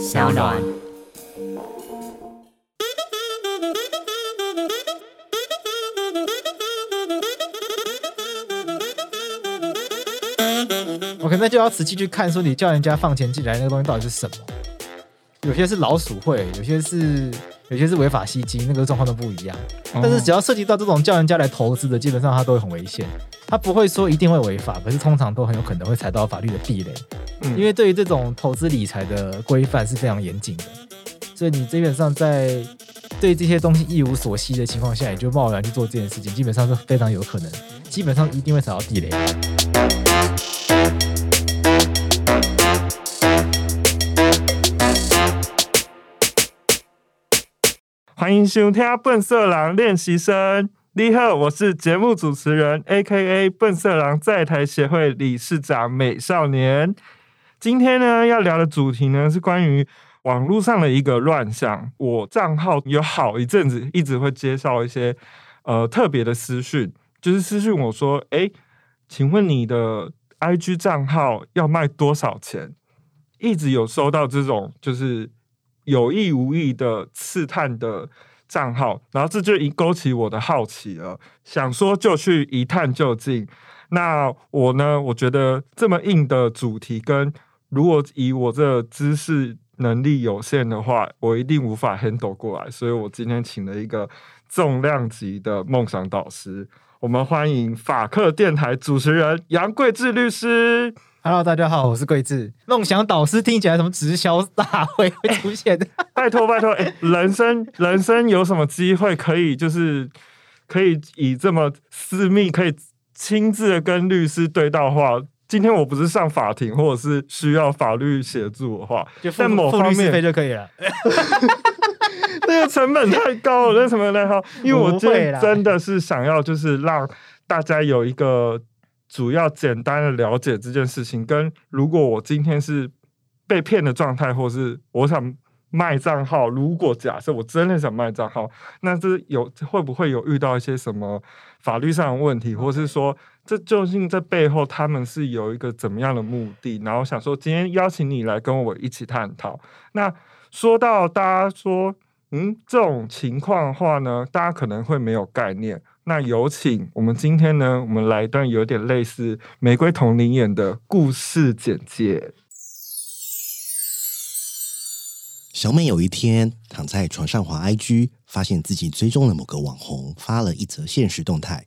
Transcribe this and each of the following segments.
小暖。OK，那就要仔细去看，说你叫人家放钱进来那个东西到底是什么？有些是老鼠会，有些是有些是违法吸金，那个状况都不一样。但是只要涉及到这种叫人家来投资的，基本上它都会很危险。它不会说一定会违法，可是通常都很有可能会踩到法律的地雷。嗯因为对于这种投资理财的规范是非常严谨的，所以你基本上在对这些东西一无所悉的情况下，你就贸然去做这件事情，基本上是非常有可能，基本上一定会踩到地雷。欢迎收听《笨色狼练习生》。你好，我是节目主持人，A.K.A. 笨色狼在台协会理事长美少年。今天呢，要聊的主题呢是关于网络上的一个乱象。我账号有好一阵子一直会接受一些呃特别的私讯，就是私讯我说：“哎，请问你的 I.G 账号要卖多少钱？”一直有收到这种就是有意无意的刺探的账号，然后这就已勾起我的好奇了，想说就去一探究竟。那我呢，我觉得这么硬的主题，跟如果以我这知识能力有限的话，我一定无法 handle 过来，所以我今天请了一个重量级的梦想导师，我们欢迎法克电台主持人杨贵志律师。Hello，大家好，我是桂智。梦想导师听起来什么直销大会会出现的？拜托拜托，哎、人生人生有什么机会可以就是可以以这么私密，可以亲自的跟律师对到话？今天我不是上法庭，或者是需要法律协助的话，在某方面就可以了。那个成本太高了，那什么呢？哈。因为我今不会啦天真的是想要就是让大家有一个主要简单的了解这件事情，跟如果我今天是被骗的状态，或是我想卖账号，如果假设我真的想卖账号，那这有会不会有遇到一些什么法律上的问题，或是说这究竟在背后他们是有一个怎么样的目的？然后想说今天邀请你来跟我一起探讨。那说到大家说，嗯，这种情况的话呢，大家可能会没有概念。那有请我们今天呢，我们来一段有点类似玫瑰同林演的故事简介。小美有一天躺在床上滑 IG，发现自己追踪了某个网红发了一则现实动态，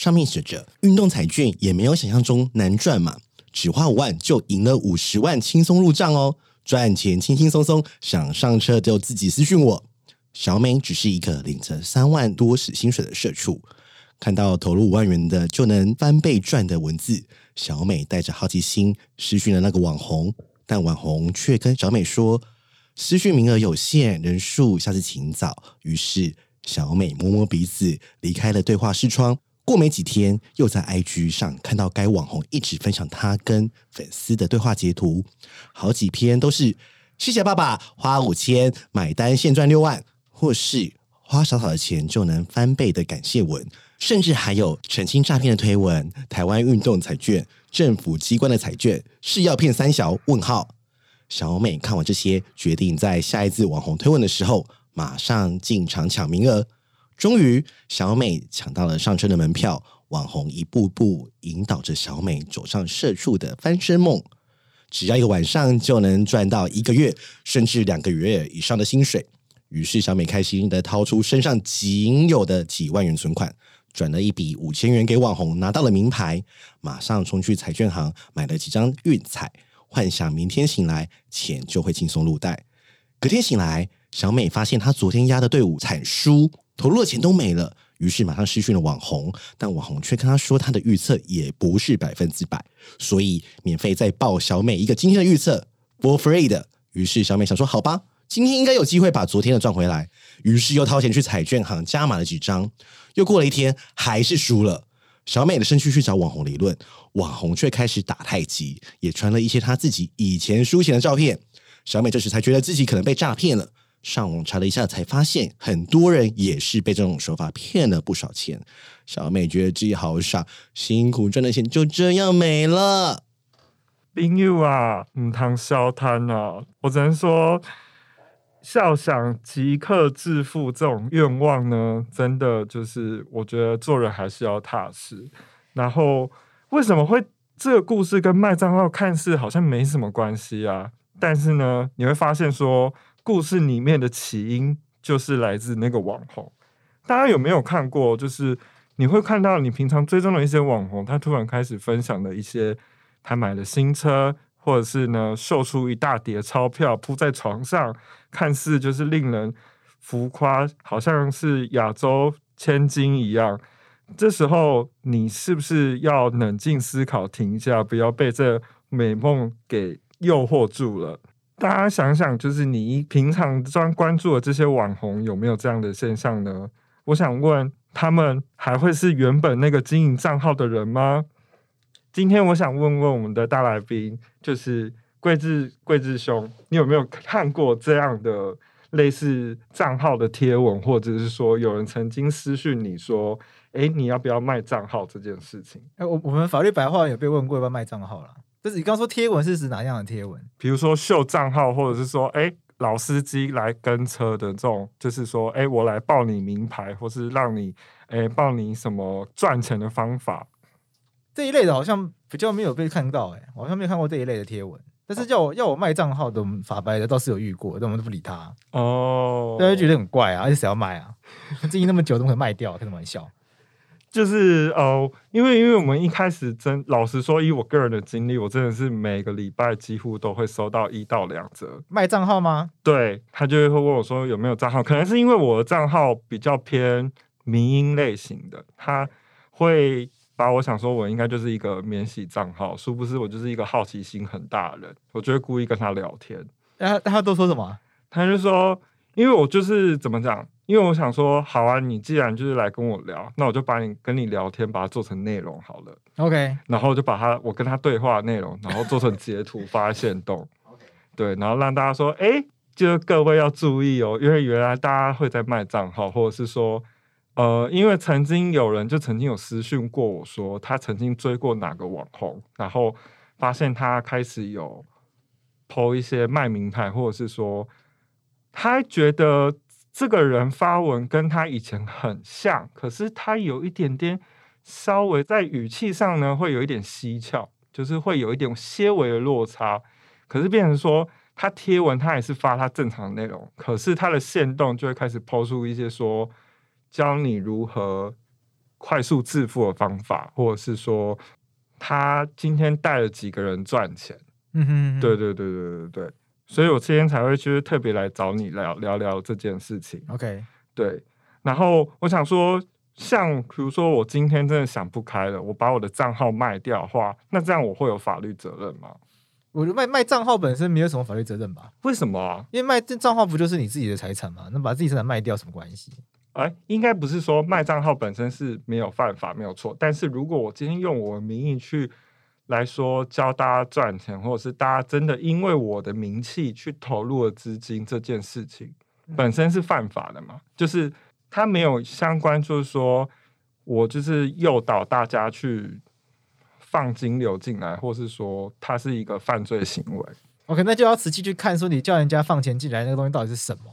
上面写着“运动彩券也没有想象中难赚嘛，只花五万就赢了五十万，轻松入账哦，赚钱轻轻松松，想上车就自己私讯我。”小美只是一个领着三万多时薪水的社畜，看到投入五万元的就能翻倍赚的文字，小美带着好奇心私讯了那个网红，但网红却跟小美说。私讯名额有限，人数下次请早。于是小美摸摸鼻子，离开了对话视窗。过没几天，又在 IG 上看到该网红一直分享他跟粉丝的对话截图，好几篇都是“谢谢爸爸，花五千买单现赚六万”，或是“花少少的钱就能翻倍”的感谢文，甚至还有澄清诈骗的推文。台湾运动彩券、政府机关的彩券是要骗三小？问号。小美看完这些，决定在下一次网红推文的时候，马上进场抢名额。终于，小美抢到了上车的门票。网红一步步引导着小美走上社畜的翻身梦，只要一个晚上就能赚到一个月甚至两个月以上的薪水。于是，小美开心的掏出身上仅有的几万元存款，转了一笔五千元给网红，拿到了名牌，马上冲去彩券行买了几张运彩。幻想明天醒来钱就会轻松入袋。隔天醒来，小美发现她昨天压的队伍惨输，投入的钱都没了，于是马上失讯了网红。但网红却跟他说，他的预测也不是百分之百，所以免费再报小美一个今天的预测，for free 的。于是小美想说，好吧，今天应该有机会把昨天的赚回来。于是又掏钱去彩券行加码了几张。又过了一天，还是输了。小美的身躯去找网红理论，网红却开始打太极，也传了一些他自己以前输钱的照片。小美这时才觉得自己可能被诈骗了，上网查了一下，才发现很多人也是被这种手法骗了不少钱。小美觉得自己好傻，辛苦赚的钱就这样没了。冰友啊，唔通消摊啊！我只能说，笑想即刻致富这种愿望呢，真的就是我觉得做人还是要踏实。然后为什么会这个故事跟卖账号看似好像没什么关系啊？但是呢，你会发现说，故事里面的起因就是来自那个网红。大家有没有看过？就是你会看到你平常追踪的一些网红，他突然开始分享的一些他买的新车，或者是呢秀出一大叠钞票铺在床上，看似就是令人浮夸，好像是亚洲千金一样。这时候你是不是要冷静思考，停一下，不要被这美梦给诱惑住了？大家想想，就是你平常专关注的这些网红，有没有这样的现象呢？我想问，他们还会是原本那个经营账号的人吗？今天我想问问我们的大来宾，就是桂志桂志兄，你有没有看过这样的类似账号的贴文，或者是说有人曾经私讯你说，哎，你要不要卖账号这件事情？哎，我我们法律白话有被问过要不要卖账号了，就是你刚说贴文是指哪样的贴文？比如说秀账号，或者是说，哎。老司机来跟车的这种，就是说，哎，我来报你名牌，或是让你，哎，报你什么赚钱的方法，这一类的，好像比较没有被看到，哎，好像没有看过这一类的贴文。但是要我要我卖账号的法白的倒是有遇过，但我们都不理他。哦，大家觉得很怪啊，而且谁要卖啊？经营那么久，怎么可能卖掉？开什么玩笑？就是哦，因为因为我们一开始真老实说，以我个人的经历，我真的是每个礼拜几乎都会收到一到两折卖账号吗？对他就会问我说有没有账号，可能是因为我的账号比较偏民音类型的，他会把我想说我应该就是一个免洗账号，殊不知我就是一个好奇心很大的人，我就会故意跟他聊天。他他都说什么？他就说，因为我就是怎么讲？因为我想说，好啊，你既然就是来跟我聊，那我就把你跟你聊天，把它做成内容好了。OK，然后就把它我跟他对话内容，然后做成截图发现动。OK，对，然后让大家说，哎，就是各位要注意哦，因为原来大家会在卖账号，或者是说，呃，因为曾经有人就曾经有私讯过我说，他曾经追过哪个网红，然后发现他开始有抛一些卖名牌，或者是说他觉得。这个人发文跟他以前很像，可是他有一点点稍微在语气上呢，会有一点蹊跷，就是会有一点些微的落差。可是变成说，他贴文他也是发他正常的内容，可是他的线动就会开始抛出一些说教你如何快速致富的方法，或者是说他今天带了几个人赚钱。嗯哼，对对对对对对。所以我今天才会就是特别来找你聊聊聊这件事情。OK，对。然后我想说，像比如说我今天真的想不开了，我把我的账号卖掉的话，那这样我会有法律责任吗？我卖卖账号本身没有什么法律责任吧？为什么啊？因为卖这账号不就是你自己的财产吗？那把自己财产卖掉什么关系？哎，应该不是说卖账号本身是没有犯法没有错，但是如果我今天用我的名义去。来说教大家赚钱，或者是大家真的因为我的名气去投入了资金这件事情，本身是犯法的嘛？就是他没有相关，就是说我就是诱导大家去放金流进来，或是说它是一个犯罪行为。OK，那就要仔细去看，说你叫人家放钱进来那个东西到底是什么？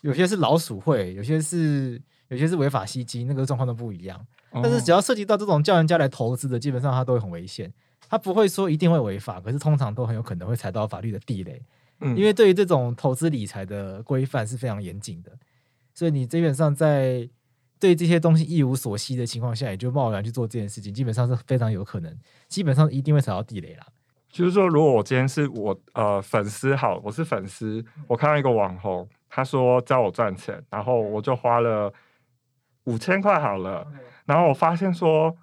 有些是老鼠会，有些是有些是违法吸金，那个状况都不一样。但是只要涉及到这种叫人家来投资的，基本上它都会很危险。它不会说一定会违法，可是通常都很有可能会踩到法律的地雷。嗯，因为对于这种投资理财的规范是非常严谨的，所以你基本上在对这些东西一无所悉的情况下，也就贸然去做这件事情，基本上是非常有可能，基本上一定会踩到地雷啦。就是说，如果我今天是我呃粉丝，好，我是粉丝，我看到一个网红，他说教我赚钱，然后我就花了五千块好了。然后我发现说，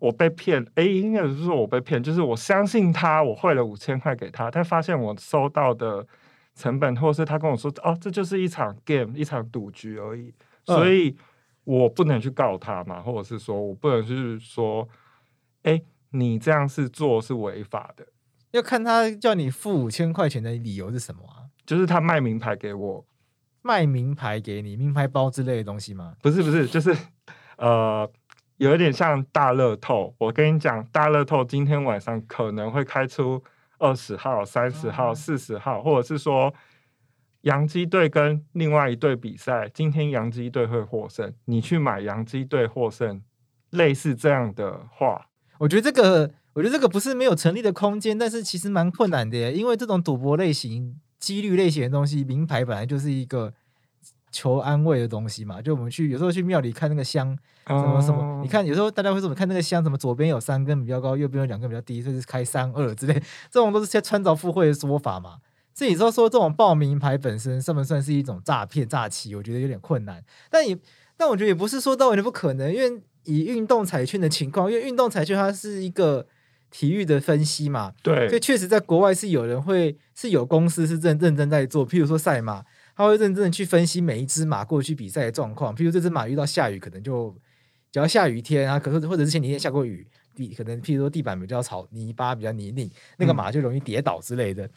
我被骗，哎，应该是说我被骗，就是我相信他，我汇了五千块给他，但发现我收到的成本，或是他跟我说，哦，这就是一场 game，一场赌局而已，所以我不能去告他嘛，或者是说我不能去说，哎，你这样是做是违法的，要看他叫你付五千块钱的理由是什么啊？就是他卖名牌给我，卖名牌给你，名牌包之类的东西吗？不是，不是，就是。呃，有一点像大乐透。我跟你讲，大乐透今天晚上可能会开出二十号、三十号、哦四十号，或者是说洋基队跟另外一队比赛，今天洋基队会获胜，你去买洋基队获胜，类似这样的话，我觉得这个，我觉得这个不是没有成立的空间，但是其实蛮困难的耶，因为这种赌博类型、几率类型的东西，名牌本来就是一个求安慰的东西嘛。就我们去有时候去庙里看那个香，什么什么，哦你看有时候大家会说，我们看那个香，什么左边有三根比较高，右边有两根比较低，就是开三二之类，这种都是些穿凿附会的说法嘛。所以你说说这种报名牌本身算不算是一种诈骗诈欺？我觉得有点困难，但也但我觉得也不是说到完全不可能，因为以运动彩券的情况，因为运动彩券它是一个体育的分析嘛，对所以，确实在国外是有人会是有公司是认认真在做，譬如说赛马，他会认真的去分析每一只马过去比赛的状况，譬如这只马遇到下雨，可能就只要下雨天啊，可是或者之前几天下过雨，地可能譬如说地板比较潮泥巴比较泥泞，那个嗯马就容易跌倒之类的。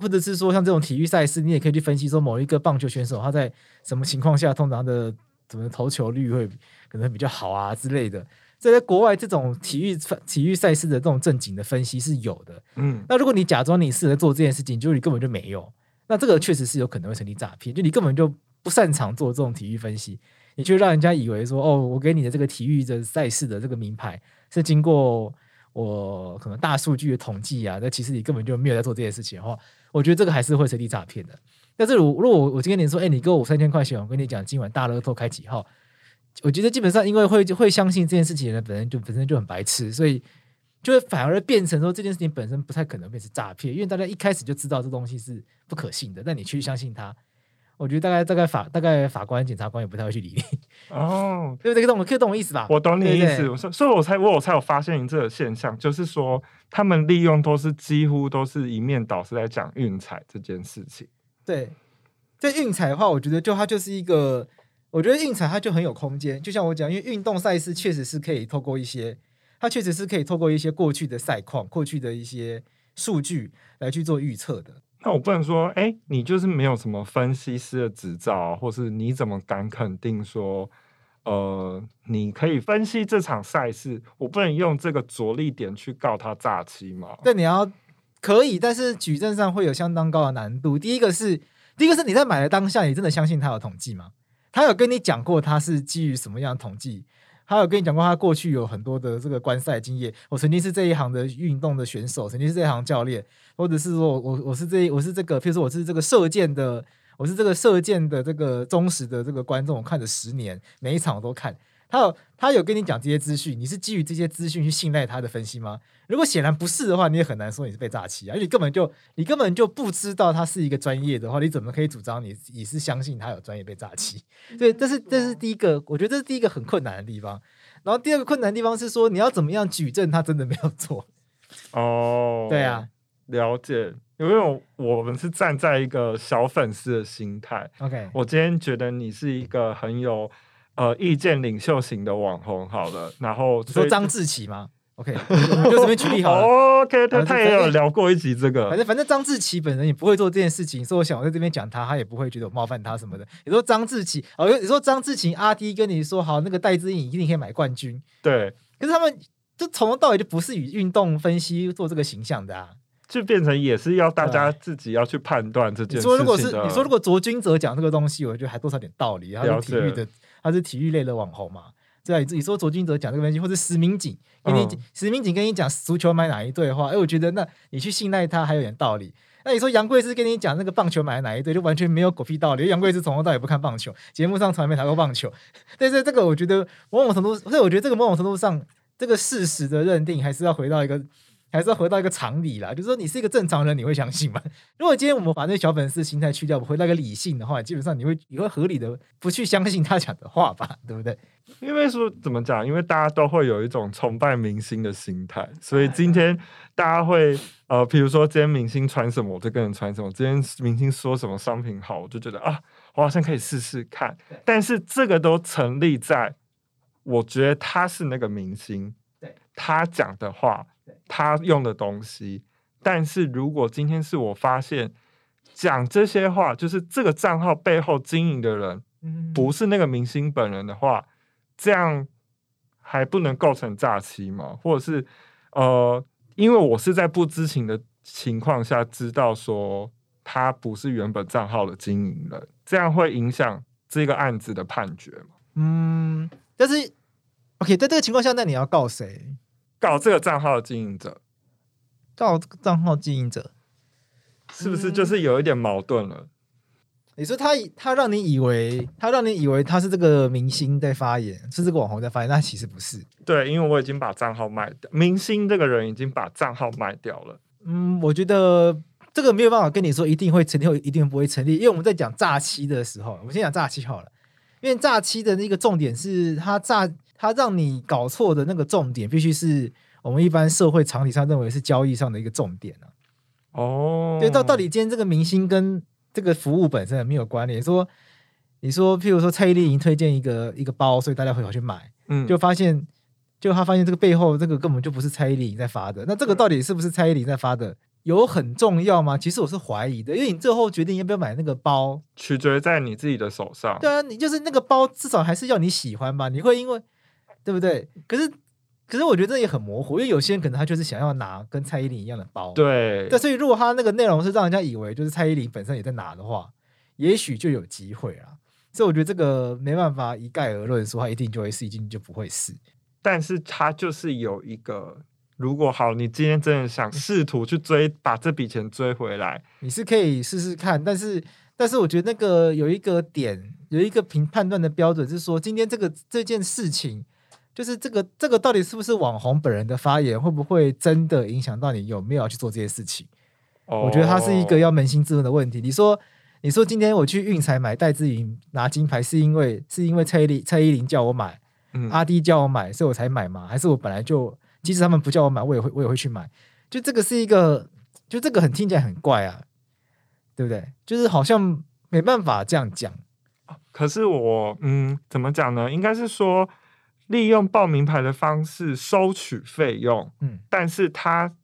或者是说像这种体育赛事，你也可以去分析说某一个棒球选手他在什么情况下，通常的怎么投球率会可能比较好啊之类的。所以在国外，这种体育体育赛事的这种正经的分析是有的。嗯，那如果你假装你是在做这件事情，就是你根本就没有，那这个确实是有可能会成立诈骗，就你根本就不擅长做这种体育分析，你却让人家以为说，哦，我给你的这个体育的赛事的这个名牌是经过我可能大数据的统计啊，那其实你根本就没有在做这件事情的话，我觉得这个还是会成立诈骗的。但是如如果我我今天你说，哎、你给我三千块钱，我跟你讲今晚大乐透开几号，我觉得基本上因为会会相信这件事情的人本身就本身就很白痴，所以就会反而变成说这件事情本身不太可能变成诈骗，因为大家一开始就知道这东西是不可信的，但你去相信它，我觉得大概大概法大概法官检察官也不太会去理你，哦，对不对？懂我可以懂我意思吧？我懂你意思，对对我说，所以我才我我才有发现这个现象，就是说他们利用都是几乎都是一面倒是在讲运彩这件事情。对，这运彩的话，我觉得就它就是一个，我觉得运彩它就很有空间。就像我讲，因为运动赛事确实是可以透过一些，它确实是可以透过一些过去的赛况、过去的一些数据来去做预测的。那我不能说，哎、你就是没有什么分析师的执照啊，或是你怎么敢肯定说，呃，你可以分析这场赛事？我不能用这个着力点去告他诈欺嘛？但你要可以，但是举证上会有相当高的难度。第一个是，第一个是你在买的当下，你真的相信他有统计吗？他有跟你讲过他是基于什么样的统计？他有跟你讲过他过去有很多的这个观赛经验。我曾经是这一行的运动的选手，曾经是这一行教练，或者是说我我我是这我是这个，譬如说我是这个射箭的，我是这个射箭的这个忠实的这个观众，我看了十年，每一场我都看。他有他有跟你讲这些资讯，你是基于这些资讯去信赖他的分析吗？如果显然不是的话，你也很难说你是被诈欺啊，因为你根本就你根本就不知道他是一个专业的话，你怎么可以主张你你是相信他有专业被诈欺？对，这是这是第一个，我觉得这是第一个很困难的地方。然后第二个困难的地方是说，你要怎么样举证他真的没有做？哦，对啊，了解。因为我我们是站在一个小粉丝的心态，，OK，我今天觉得你是一个很有呃意见领袖型的网红，好了，然后说张志奇吗？OK，就随便举例好了。哦 OK，他他也有聊过一集这个反，正反正张志奇本人也不会做这件事情，所以我想我在这边讲他，他也不会觉得我冒犯他什么的。你说张志奇，哦，你说张志奇阿 D 跟你说好，那个戴资颖一定可以买冠军，对，可是他们就从头到尾就不是以运动分析做这个形象的啊。就变成也是要大家自己要去判断这件事情你说如果是你说如果卓君泽讲这个东西，我觉得还多少点道理，他了解是体育的，他是体育类的网红嘛。对啊，你说卓君哲讲这个东西，或者石明景跟你、嗯石明景跟你讲足球买哪一队的话，哎，我觉得那你去信赖他还有点道理。那你说杨贵枝跟你讲那个棒球买哪一队，就完全没有狗屁道理。杨贵枝从头到尾不看棒球，节目上从来没谈过棒球。但是这个我觉得某种程度，所以我觉得这个某种程度上，这个事实的认定还是要回到一个。还是要回到一个常理啦，就是说你是一个正常人，你会相信吗？如果今天我们把那小粉丝心态去掉，回到一个理性的话，基本上你会你会合理的不去相信他讲的话吧，对不对？因为说怎么讲？因为大家都会有一种崇拜明星的心态，所以今天大家会呃，比如说今天明星穿什么，我就跟人穿什么；今天明星说什么商品好，我就觉得啊，我好像可以试试看。但是这个都成立在我觉得他是那个明星对，他讲的话，他用的东西。但是如果今天是我发现讲这些话，就是这个账号背后经营的人嗯，不是那个明星本人的话，这样还不能构成诈欺吗？或者是呃，因为我是在不知情的情况下知道说他不是原本账号的经营人，这样会影响这个案子的判决吗？嗯，但是 OK，在这个情况下，那你要告谁？告这个账号的经营者，告这个账号经营者？是不是就是有一点矛盾了？你说他他让你以为他让你以为他是这个明星在发言，是这个网红在发言，那其实不是。对，因为我已经把账号卖掉，明星这个人已经把账号卖掉了。嗯，我觉得这个没有办法跟你说一定会成立，或一定不会成立，因为我们在讲诈欺的时候，我们先讲诈欺好了。因为诈欺的那个重点是他诈他让你搞错的那个重点，必须是我们一般社会常理上认为是交易上的一个重点啊。哦，对，到到底今天这个明星跟这个服务本身有没有关联？说你说，譬如说蔡依林推荐一个一个包，所以大家会跑去买，嗯，就发现就他发现这个背后这个根本就不是蔡依林在发的，那这个到底是不是蔡依林在发的？有很重要吗？其实我是怀疑的，因为你最后决定要不要买那个包，取决在你自己的手上。对啊，你就是那个包，至少还是要你喜欢吧？你会因为对不对？可是可是我觉得这也很模糊，因为有些人可能他就是想要拿跟蔡依林一样的包，对，对，所以如果他那个内容是让人家以为就是蔡依林本身也在拿的话，也许就有机会啦。所以我觉得这个没办法一概而论说他一定就会是，一定就不会是。但是他就是有一个，如果好，你今天真的想试图去追，把这笔钱追回来，你是可以试试看，但是但是我觉得那个有一个点，有一个评判断的标准是说，今天这个这件事情，就是这个这个到底是不是网红本人的发言，会不会真的影响到你有没有要去做这些事情？我觉得它是一个哦要扪心自问的问题。你说，你说今天我去运彩买戴志颖拿金牌，是因为是因为蔡依林蔡依林叫我买，嗯阿弟叫我买，所以我才买吗？还是我本来就即使他们不叫我买，我也会我也会去买？就这个是一个，就这个很听起来很怪啊，对不对？就是好像没办法这样讲。可是我嗯，怎么讲呢？应该是说，利用报名牌的方式收取费用，嗯，但是他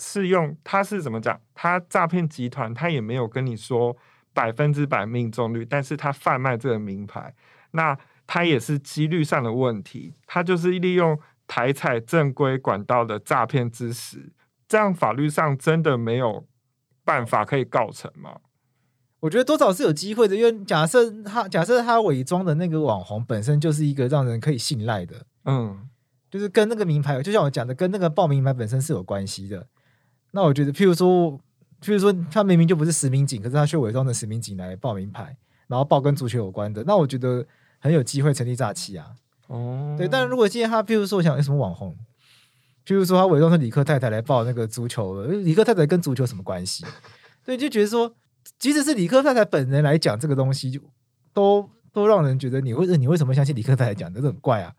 是用他是怎么讲？他诈骗集团他也没有跟你说百分之百命中率，但是他贩卖这个名牌，那他也是几率上的问题，他就是利用台彩正规管道的诈骗之实，这样法律上真的没有办法可以告成吗？我觉得多少是有机会的，因为假设他假设他伪装的那个网红本身就是一个让人可以信赖的，嗯，就是跟那个名牌，就像我讲的，跟那个报名牌本身是有关系的。那我觉得，譬如说，譬如说，他明明就不是实名警，可是他却伪装成实名警来报名牌，然后报跟足球有关的，那我觉得很有机会成立诈欺啊。哦，对，但如果今天他，譬如说，我想有什么网红，譬如说他伪装成李克太太来报那个足球的，李克太太跟足球什么关系？对，就觉得说，即使是李克太太本人来讲这个东西，就都都让人觉得你为你为什么相信李克太太讲的，这很怪啊。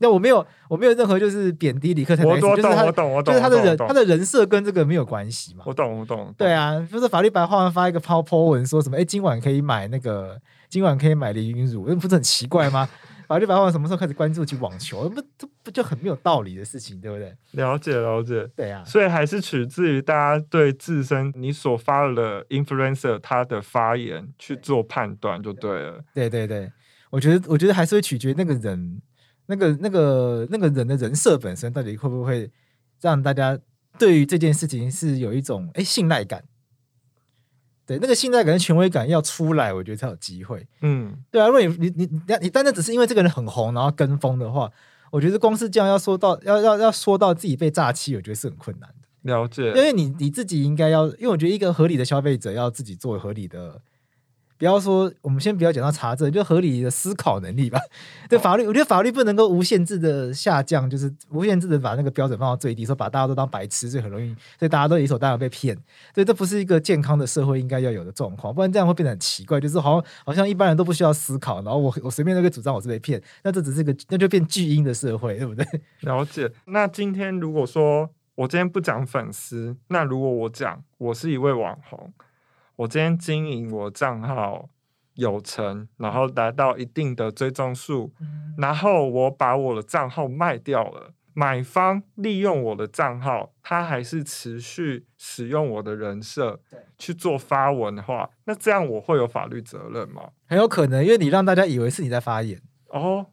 那我没有，我没有任何就是贬低李克太太就是他我懂，我懂，就是他的人，他的人设跟这个没有关系嘛。我懂，我懂，对啊，就是法律白话文发一个抛 po 文说什么，哎，今晚可以买那个，今晚可以买林云乳，那不是很奇怪吗？法律白话文什么时候开始关注起网球？不，这不就很没有道理的事情，对不对？了解了解。对啊，所以还是取自于大家对自身你所发的 influencer 他的发言去做判断就对了。对对对，我觉得我觉得还是会取决那个人，那个那个那个人的人设本身到底会不会让大家对于这件事情是有一种哎信赖感。对，那个信赖感跟权威感要出来，我觉得才有机会。嗯，对啊，如果你你你你你单单只是因为这个人很红，然后跟风的话，我觉得光是这样要说到要要要说到自己被诈欺，我觉得是很困难的。了解因。为你你自己应该要，因为我觉得一个合理的消费者要自己做合理的，不要说我们先不要讲到查证，就合理的思考能力吧。对法律，我觉得法律不能够无限制的下降，就是无限制的把那个标准放到最低，说把大家都当白痴，所以很容易，所以大家都理所当然被骗。所以，这不是一个健康的社会应该要有的状况，不然这样会变得很奇怪，就是好像好像一般人都不需要思考，然后我我随便都可以主张我是被骗，那这只是个那就变巨婴的社会，对不对？了解。那今天如果说我今天不讲粉丝，那如果我讲我是一位网红，我今天经营我账号有成，然后达到一定的追踪数，然后我把我的账号卖掉了，买方利用我的账号，他还是持续使用我的人设去做发文的话，那这样我会有法律责任吗？很有可能，因为你让大家以为是你在发言。哦，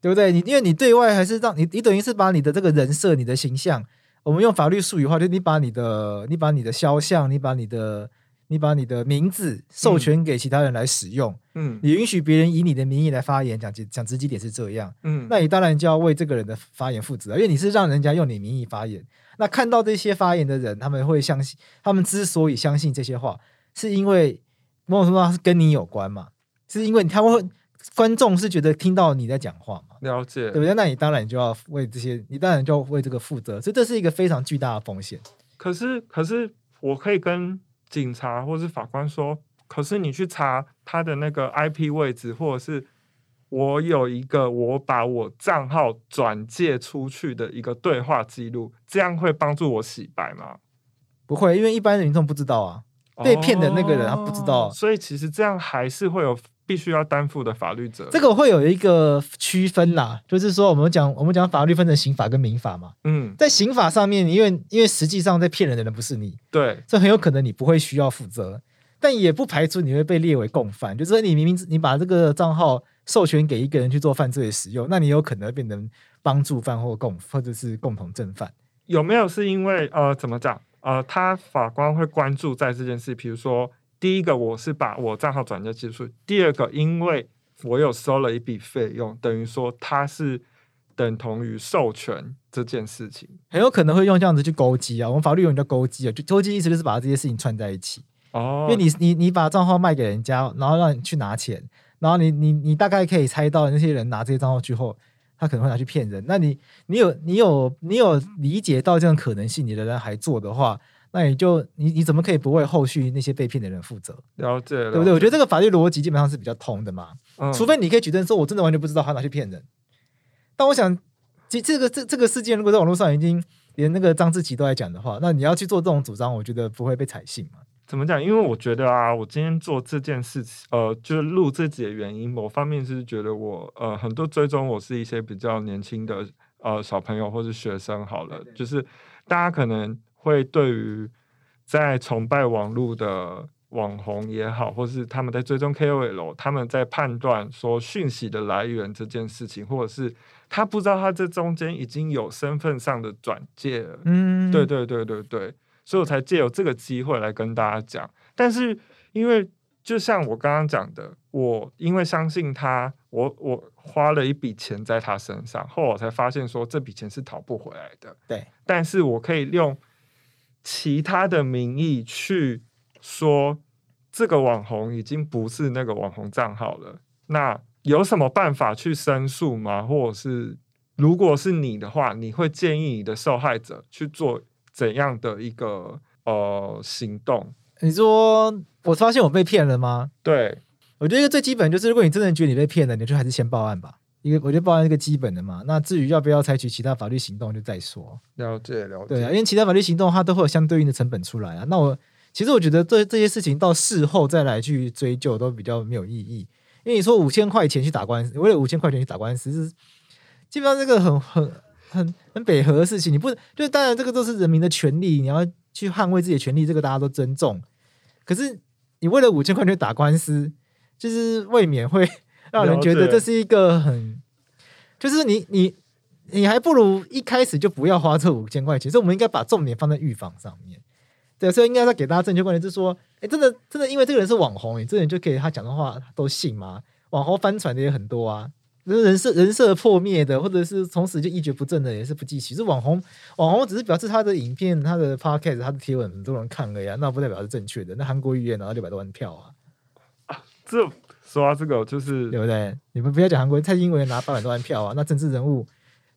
对不对？你因为你对外还是让你，你等于是把你的这个人设、你的形象，我们用法律术语话，就你把你的、你把你的肖像、你把你的、你把你的名字授权给其他人来使用，嗯你允许别人以你的名义来发言，讲讲直接点是这样，嗯，那你当然就要为这个人的发言负责，因为你是让人家用你名义发言。那看到这些发言的人，他们会相信，他们之所以相信这些话，是因为某种程度上是跟你有关嘛，是因为他们会观众是觉得听到你在讲话嘛，了解对不对？那你当然就要为这些，你当然就要为这个负责，所以这是一个非常巨大的风险。可是，可是我可以跟警察或是法官说，可是你去查他的那个 IP 位置，或者是我有一个我把我账号转借出去的一个对话记录，这样会帮助我洗白吗？不会，因为一般的民众不知道啊。被骗的那个人他不知道哦所以其实这样还是会有必须要担负的法律责任。这个会有一个区分啦，就是说我们讲我们讲法律分成刑法跟民法嘛，嗯，在刑法上面，因为因为实际上在骗人的人不是你，对，这很有可能你不会需要负责，但也不排除你会被列为共犯，就是说你明明你把这个账号授权给一个人去做犯罪的使用，那你有可能变成帮助犯或共或者是共同正犯。有没有是因为呃怎么讲？呃，他法官会关注在这件事，比如说第一个我是把我账号转交技术，第二个因为我有收了一笔费用，等于说它是等同于授权这件事情。很有可能会用这样子去勾稽啊，我们法律用叫勾稽啊，就勾稽意思就是把这些事情串在一起，哦，因为你你你把账号卖给人家，然后让你去拿钱，然后你你你大概可以猜到那些人拿这些账号去后，他可能会拿去骗人。那你你有你有你有理解到这样可能性，你仍然还做的话，那你就你你怎么可以不为后续那些被骗的人负责，了解了，对不对？我觉得这个法律逻辑基本上是比较通的嘛，嗯除非你可以举证说我真的完全不知道他拿去骗人。但我想，这这个这这个事件如果在网络上已经连那个张志奇都在讲的话，那你要去做这种主张，我觉得不会被采信嘛。怎么讲？因为我觉得啊，我今天做这件事情，呃，就是录自己的原因，某方面是觉得我呃很多追踪我是一些比较年轻的呃小朋友或是学生，好了，就是大家可能会对于在崇拜网络的网红也好，或是他们在追踪 KOL，他们在判断说讯息的来源这件事情，或者是他不知道他这中间已经有身份上的转介了，嗯，对对对对对，所以我才借由这个机会来跟大家讲。但是因为就像我刚刚讲的，我因为相信他，我我花了一笔钱在他身上，后来我才发现说这笔钱是讨不回来的。对，但是我可以用其他的名义去说这个网红已经不是那个网红账号了。那有什么办法去申诉吗？或者是如果是你的话，你会建议你的受害者去做怎样的一个呃行动？你说我发现我被骗了吗？对，我觉得一个最基本就是，如果你真的觉得你被骗了，你就还是先报案吧。一个我觉得报案一个基本的嘛。那至于要不要采取其他法律行动，就再说。了解了解。对啊，因为其他法律行动它都会有相对应的成本出来啊。那我其实我觉得这这些事情到事后再来去追究都比较没有意义。因为你说五千块钱去打官司，为了五千块钱去打官司，是基本上这个很很很很北河的事情。你不就当然这个都是人民的权利，你要去捍卫自己的权利，这个大家都尊重。可是你为了五千块钱去打官司，就是未免会让人觉得这是一个很，就是你你你还不如一开始就不要花这五千块钱，所以我们应该把重点放在预防上面。对，所以应该要给大家正确观念，就是说，哎，真的真的，因为这个人是网红，你这人就可以他讲的话都信吗？网红翻船的也很多啊，人人设人设破灭的，或者是从此就一蹶不振的，也是不计其。是网红，网红只是表示他的影片、他的 podcast、他的贴文很多人看了呀，那不代表是正确的。那韩国语言拿到六百多万票啊，这说到这个，就是对不对？你们不要讲韩国，蔡英文拿八百多万票啊，那政治人物，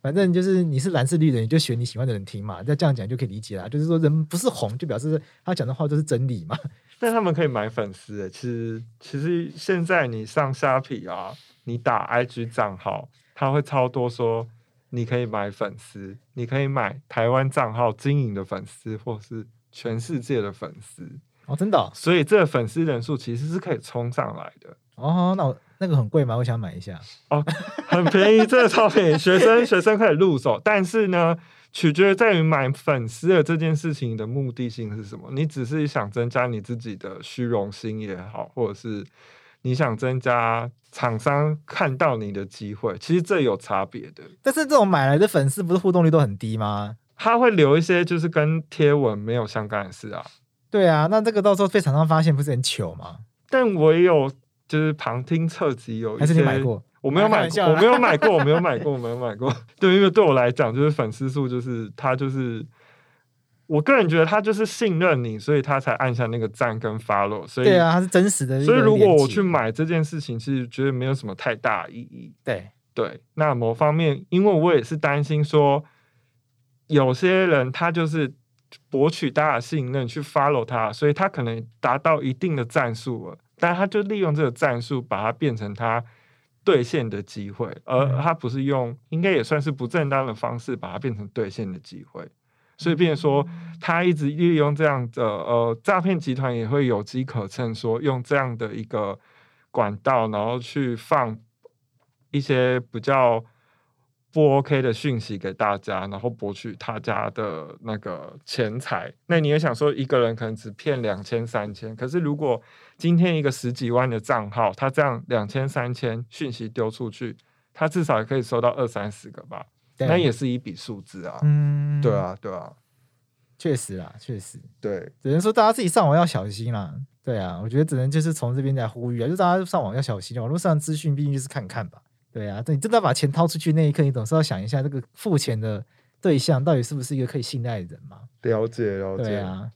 反正就是你是蓝是绿的，你就选你喜欢的人听嘛。再这样讲就可以理解啦，就是说人不是红，就表示他讲的话都是真理嘛。但他们可以买粉丝诶。其实其实现在你上虾皮啊，你打 IG 账号，他会超多说你可以买粉丝，你可以买台湾账号经营的粉丝，或是全世界的粉丝。哦，真的哦所以这个粉丝人数其实是可以冲上来的。哦，那我那个很贵吗？我想买一下。哦，很便宜，真的超便宜，学生学生可以入手，但是呢，取决在于买粉丝的这件事情的目的性是什么。你只是想增加你自己的虚荣心也好，或者是你想增加厂商看到你的机会，其实这有差别的。但是这种买来的粉丝不是互动率都很低吗？他会留一些就是跟贴文没有相干的事啊。对啊，那这个到时候被厂商发现，不是很糗吗？但我也有就是旁听侧击有一些，还是你买过？我没有买过，我没有买过，我没有买过，我没有买过。对，因为对我来讲，就是粉丝数，就是他就是，我个人觉得他就是信任你，所以他才按下那个赞跟 follow。所以，对啊，他是真实的所以如果我去，买这件事情，其实觉得没有什么太大意义。对，对，那某方面，因为我也是担心说，有些人他就是博取大家的信任去 follow 他，所以他可能达到一定的战术了，但他就利用这个战术把它变成他兑现的机会，而嗯他不是用应该也算是不正当的方式把它变成兑现的机会。所以，变成说他一直利用这样的呃诈骗集团也会有机可乘，说用这样的一个管道，然后去放一些比较不 OK 的讯息给大家，然后博取他家的那个钱财。那你也想说，一个人可能只骗两千、三千，可是如果今天一个十几万的账号，他这样两千、三千讯息丢出去，他至少也可以收到二三十个吧？那也是一笔数字啊。嗯，对，啊，对啊，确实啦，确实，对，只能说大家自己上网要小心啦。对啊，我觉得只能就是从这边来呼吁啊，就大家上网要小心，网络上资讯毕竟就是看看吧。对啊，等你真的要把钱掏出去那一刻，你总是要想一下这个付钱的对象到底是不是一个可以信赖的人嘛？了解了解。对啊。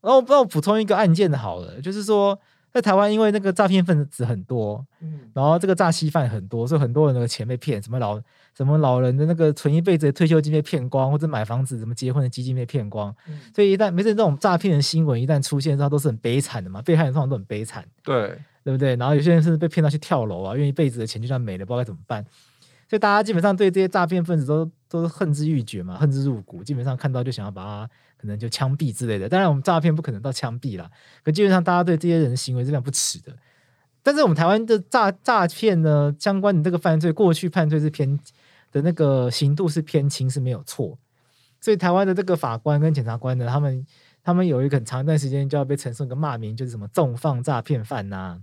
然后，帮我补充一个案件的好了，就是说，在台湾因为那个诈骗分子很多，嗯，然后这个诈欺犯很多，所以很多人的钱被骗，什么老什么老人的那个存一辈子的退休金被骗光，或者买房子什么结婚的基金被骗光，嗯所以一旦每次这种诈骗的新闻一旦出现之后，都是很悲惨的嘛，被害人通常都很悲惨，对，对不对？然后有些人甚至被骗到去跳楼啊，因为一辈子的钱就这样没了，不知道该怎么办。所以大家基本上对这些诈骗分子都都是恨之欲绝嘛，恨之入骨，基本上看到就想要把他可能就枪毙之类的。当然，我们诈骗不可能到枪毙啦，可基本上大家对这些人的行为是非常不耻的。但是我们台湾的诈诈骗呢，相关的这个犯罪，过去犯罪是偏的那个刑度是偏轻是没有错，所以台湾的这个法官跟检察官呢，他们他们有一个很长一段时间就要被承受一个骂名，就是什么纵放诈骗犯呐、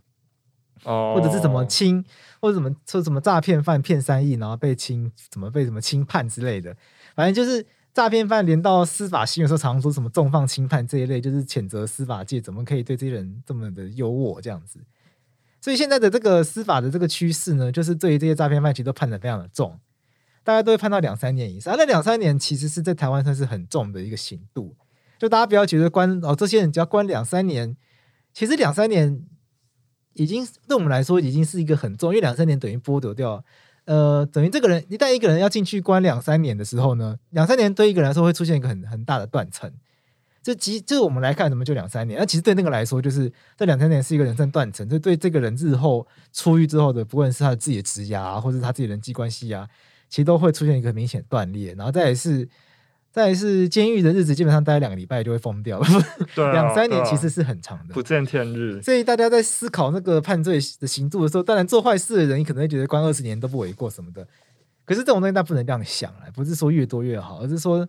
哦，或者是怎么轻，或者怎么说什么诈骗犯骗三亿，然后被轻，怎么被什么轻判之类的，反正就是诈骗犯连到司法新闻时候，常常说什么重放轻判这一类，就是谴责司法界怎么可以对这些人这么的优渥这样子。所以现在的这个司法的这个趋势呢，就是对于这些诈骗犯其实都判的非常的重，大家都会判到两三年以上。那两三年其实是在台湾算是很重的一个刑度，就大家不要觉得关哦这些人只要关两三年，其实两三年已经对我们来说已经是一个很重，因为两三年等于剥夺掉，呃，等于这个人一旦一个人要进去关两三年的时候呢，两三年对一个人来说会出现一个很很大的断层。这其这我们来看，怎么就两三年？那其实对那个来说，就是这两三年是一个人生断层，就对这个人日后出狱之后的，不论是他的自己的职涯、啊，或者是他自己人际关系啊，其实都会出现一个明显断裂。然后再来是，再是监狱的日子，基本上待两个礼拜就会疯掉，对啊两三年其实是很长的不。见天日。所以大家在思考那个判罪的刑度的时候，当然做坏事的人，你可能会觉得关二十年都不为过什么的。可是这种东西，他不能这样想了，不是说越多越好，而是说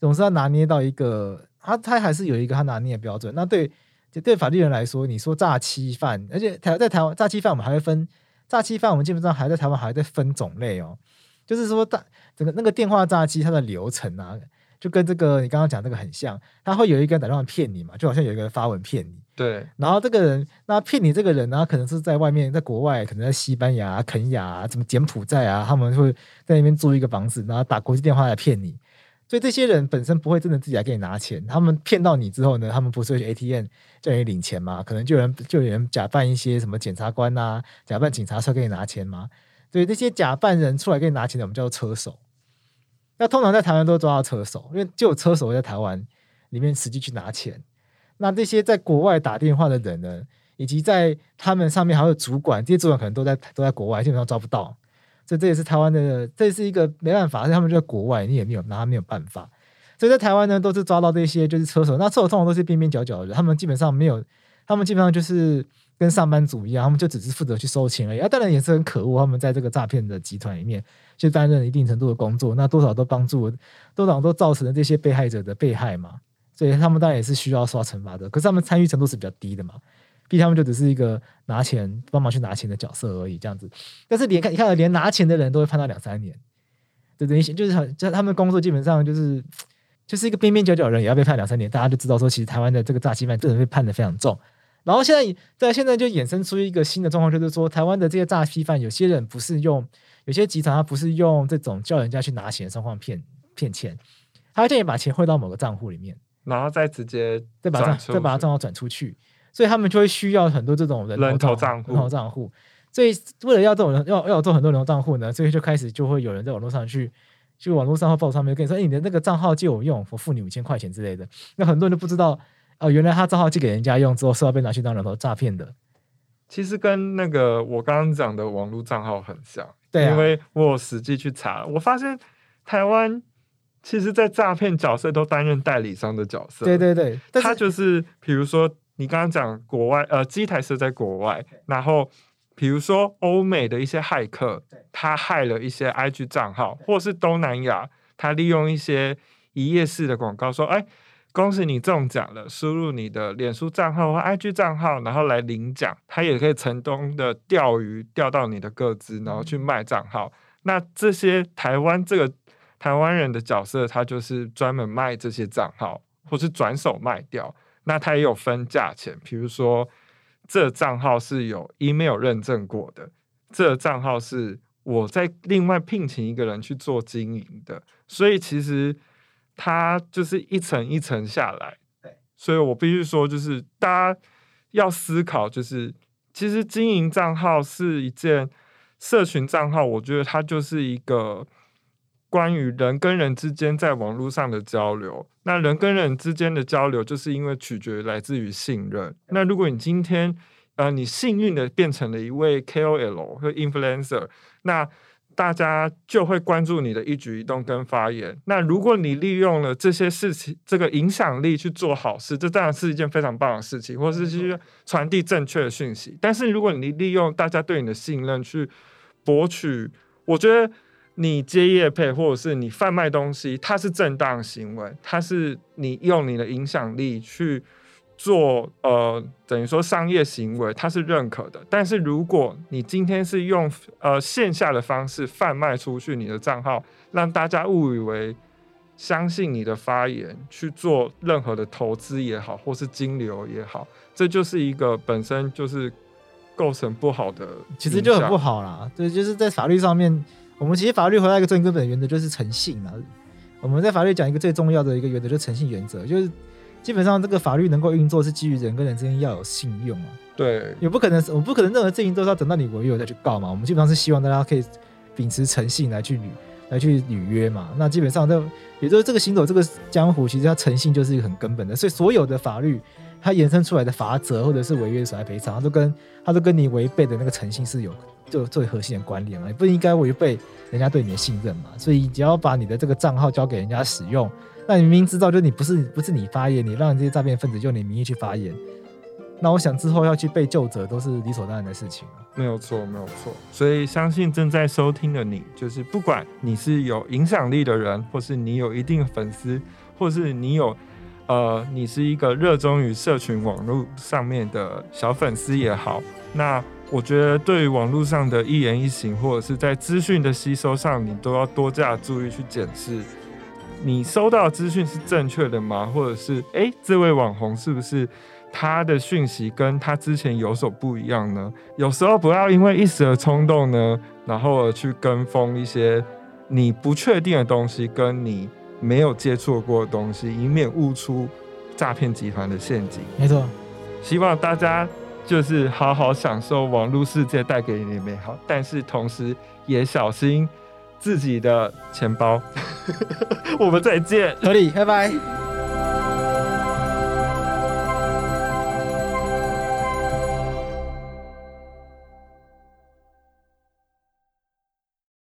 总是要拿捏到一个，他他还是有一个他拿捏的标准。那对就对法律人来说，你说诈欺犯，而且台在台湾诈欺犯，我们还会分诈欺犯，我们基本上还在台湾还在分种类哦，就是说大整个那个电话诈欺它的流程啊，就跟这个你刚刚讲这个很像，他会有一个人打电话骗你嘛，就好像有一个人发文骗你。对，然后这个人，那骗你这个人呢，可能是在外面，在国外，可能在西班牙、肯雅、啊、什么柬埔寨啊，他们会在那边租一个房子，然后打国际电话来骗你。所以这些人本身不会真的自己来给你拿钱，他们骗到你之后呢，他们不是 ATM 叫你领钱吗？可能就有人就有人假扮一些什么检察官呐、假扮警察车给你拿钱吗？所以这些假扮人出来给你拿钱的，我们叫做车手。那通常在台湾都抓到车手，因为就有车手在台湾里面实际去拿钱。那这些在国外打电话的人呢，以及在他们上面还有主管，这些主管可能都在都在国外，基本上抓不到。所以这也是台湾的，这是一个没办法，而且他们就在国外，你也没有拿他没有办法。所以在台湾呢，都是抓到这些就是车手，那车手通常都是边边角角的人，他们基本上没有，他们基本上就是跟上班族一样，他们就只是负责去收钱而已。啊，当然也是很可恶，他们在这个诈骗的集团里面去担任一定程度的工作，那多少都帮助，多少都造成了这些被害者的被害嘛。所以他们当然也是需要受到惩罚的，可是他们参与程度是比较低的嘛。毕竟他们就只是一个拿钱帮忙去拿钱的角色而已，这样子。但是连看你看，连拿钱的人都会判到两三年，对等于就是很，就他们工作基本上就是就是一个边边角角人也要被判两三年，大家就知道说，其实台湾的这个诈欺犯真的被判的非常重。然后现在在现在就衍生出一个新的状况，就是说台湾的这些诈欺犯，有些人不是用，有些集团他不是用这种叫人家去拿钱的状况骗骗钱，他会叫你把钱汇到某个账户里面，然后再直接再把再把账号转出去，所以他们就会需要很多这种人人头头账户人头账户。所以为了要这种人要要做很多人头账户呢，所以就开始就会有人在网络上去。就网络上或报纸上面跟你说，哎、你的那个账号借我用，我付你五千块钱之类的。那很多人都不知道，哦、原来他账号借给人家用之后是要被拿去当人头诈骗的。其实跟那个我刚刚讲的网络账号很像，对啊因为我有实际去查，我发现台湾其实，在诈骗角色都担任代理商的角色。对对对，他就是比如说你刚刚讲国外，呃，机台设在国外，然后比如说欧美的一些骇客，他害了一些 IG 账号，或是东南亚，他利用一些一页式的广告说，哎。恭喜你中奖了！输入你的脸书账号或 IG 账号，然后来领奖。他也可以成功的钓鱼，钓到你的个资，然后去卖账号。那这些台湾这个台湾人的角色，他就是专门卖这些账号，或是转手卖掉。那他也有分价钱，比如说这账号是有 email 认证过的，这账号是我在另外聘请一个人去做经营的，所以其实它就是一层一层下来。所以我必须说，就是大家要思考，就是其实经营账号是一件社群账号，我觉得它就是一个关于人跟人之间在网络上的交流。那人跟人之间的交流，就是因为取决于来自于信任。那如果你今天呃你幸运的变成了一位 KOL 或 influencer，那大家就会关注你的一举一动跟发言。那如果你利用了这些事情，这个影响力去做好事，这当然是一件非常棒的事情，或是去传递正确的讯息。但是如果你利用大家对你的信任去博取，我觉得你接业配或者是你贩卖东西，它是正当行为，它是你用你的影响力去。做呃，等于说商业行为，它是认可的。但是如果你今天是用呃线下的方式贩卖出去你的账号，让大家误以为相信你的发言，去做任何的投资也好，或是金流也好，这就是一个本身就是构成不好的，其实就很不。好啦。对，就是在法律上面，我们其实法律回到一个最根本的原则就是诚信嘛。我们在法律讲一个最重要的一个原则，就是诚信原则，就是基本上这个法律能够运作是基于人跟人之间要有信用啊。对，也不可能，我不可能任何事情都是要等到你违约我再去告嘛。我们基本上是希望大家可以秉持诚信来去履来去履约嘛。那基本上这也就是这个行走这个江湖，其实它诚信就是一个很根本的。所以所有的法律它衍生出来的法则或者是违约损害赔偿，它都跟它都跟你违背的那个诚信是有就最核心的关联嘛。你不应该违背人家对你的信任嘛。所以只要把你的这个账号交给人家使用，那你明明知道就你不是不是你发言，你让这些诈骗分子用你名义去发言。那我想之后要去被救责都是理所当然的事情。没有错，没有错。所以相信正在收听的你，就是不管你是有影响力的人，或是你有一定粉丝，或是你有呃，你是一个热衷于社群网络上面的小粉丝也好，那我觉得对于网络上的一言一行，或者是在资讯的吸收上，你都要多加注意去检视。你收到资讯是正确的吗？或者是诶，这位网红是不是他的讯息跟他之前有所不一样呢？有时候不要因为一时的冲动呢，然后而去跟风一些你不确定的东西，跟你没有接触过的东西，以免误出诈骗集团的陷阱。没错，希望大家就是好好享受网络世界带给你的美好，但是同时也小心自己的钱包。我们再见。合理，拜拜。